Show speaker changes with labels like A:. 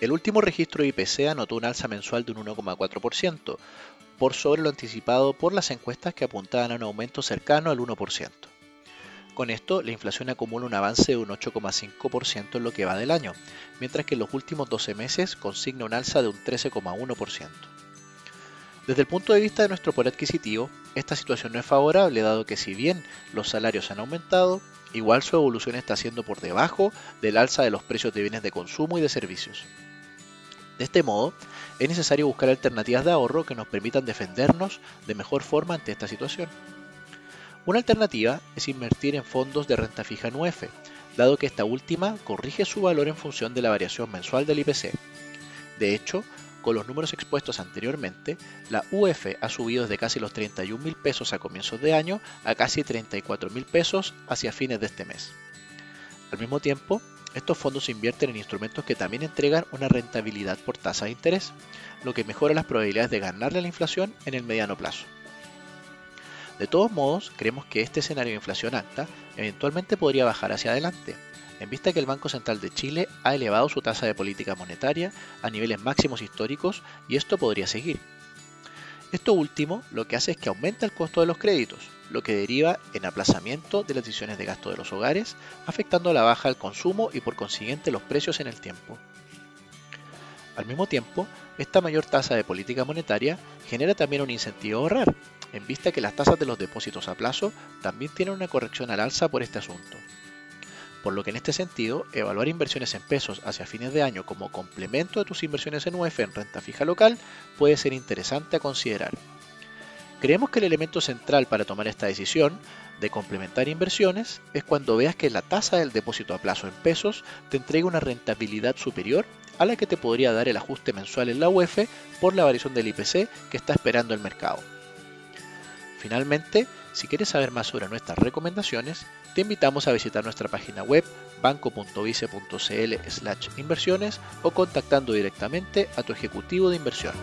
A: El último registro de IPC anotó un alza mensual de un 1,4%, por sobre lo anticipado por las encuestas que apuntaban a un aumento cercano al 1%. Con esto, la inflación acumula un avance de un 8,5% en lo que va del año, mientras que en los últimos 12 meses consigna un alza de un 13,1%. Desde el punto de vista de nuestro poder adquisitivo, esta situación no es favorable, dado que si bien los salarios han aumentado, igual su evolución está siendo por debajo del alza de los precios de bienes de consumo y de servicios. De este modo, es necesario buscar alternativas de ahorro que nos permitan defendernos de mejor forma ante esta situación. Una alternativa es invertir en fondos de renta fija en UF, dado que esta última corrige su valor en función de la variación mensual del IPC. De hecho, con los números expuestos anteriormente, la UF ha subido desde casi los 31 mil pesos a comienzos de año a casi 34 mil pesos hacia fines de este mes. Al mismo tiempo, estos fondos invierten en instrumentos que también entregan una rentabilidad por tasa de interés, lo que mejora las probabilidades de ganarle a la inflación en el mediano plazo. De todos modos, creemos que este escenario de inflación alta eventualmente podría bajar hacia adelante, en vista que el Banco Central de Chile ha elevado su tasa de política monetaria a niveles máximos históricos y esto podría seguir. Esto último lo que hace es que aumenta el costo de los créditos, lo que deriva en aplazamiento de las decisiones de gasto de los hogares, afectando a la baja del consumo y por consiguiente los precios en el tiempo. Al mismo tiempo, esta mayor tasa de política monetaria genera también un incentivo a ahorrar, en vista que las tasas de los depósitos a plazo también tienen una corrección al alza por este asunto. Por lo que en este sentido, evaluar inversiones en pesos hacia fines de año como complemento de tus inversiones en UF en renta fija local puede ser interesante a considerar. Creemos que el elemento central para tomar esta decisión de complementar inversiones es cuando veas que la tasa del depósito a plazo en pesos te entrega una rentabilidad superior a la que te podría dar el ajuste mensual en la UF por la variación del IPC que está esperando el mercado. Finalmente, si quieres saber más sobre nuestras recomendaciones, te invitamos a visitar nuestra página web banco.vice.cl inversiones o contactando directamente a tu ejecutivo de inversión.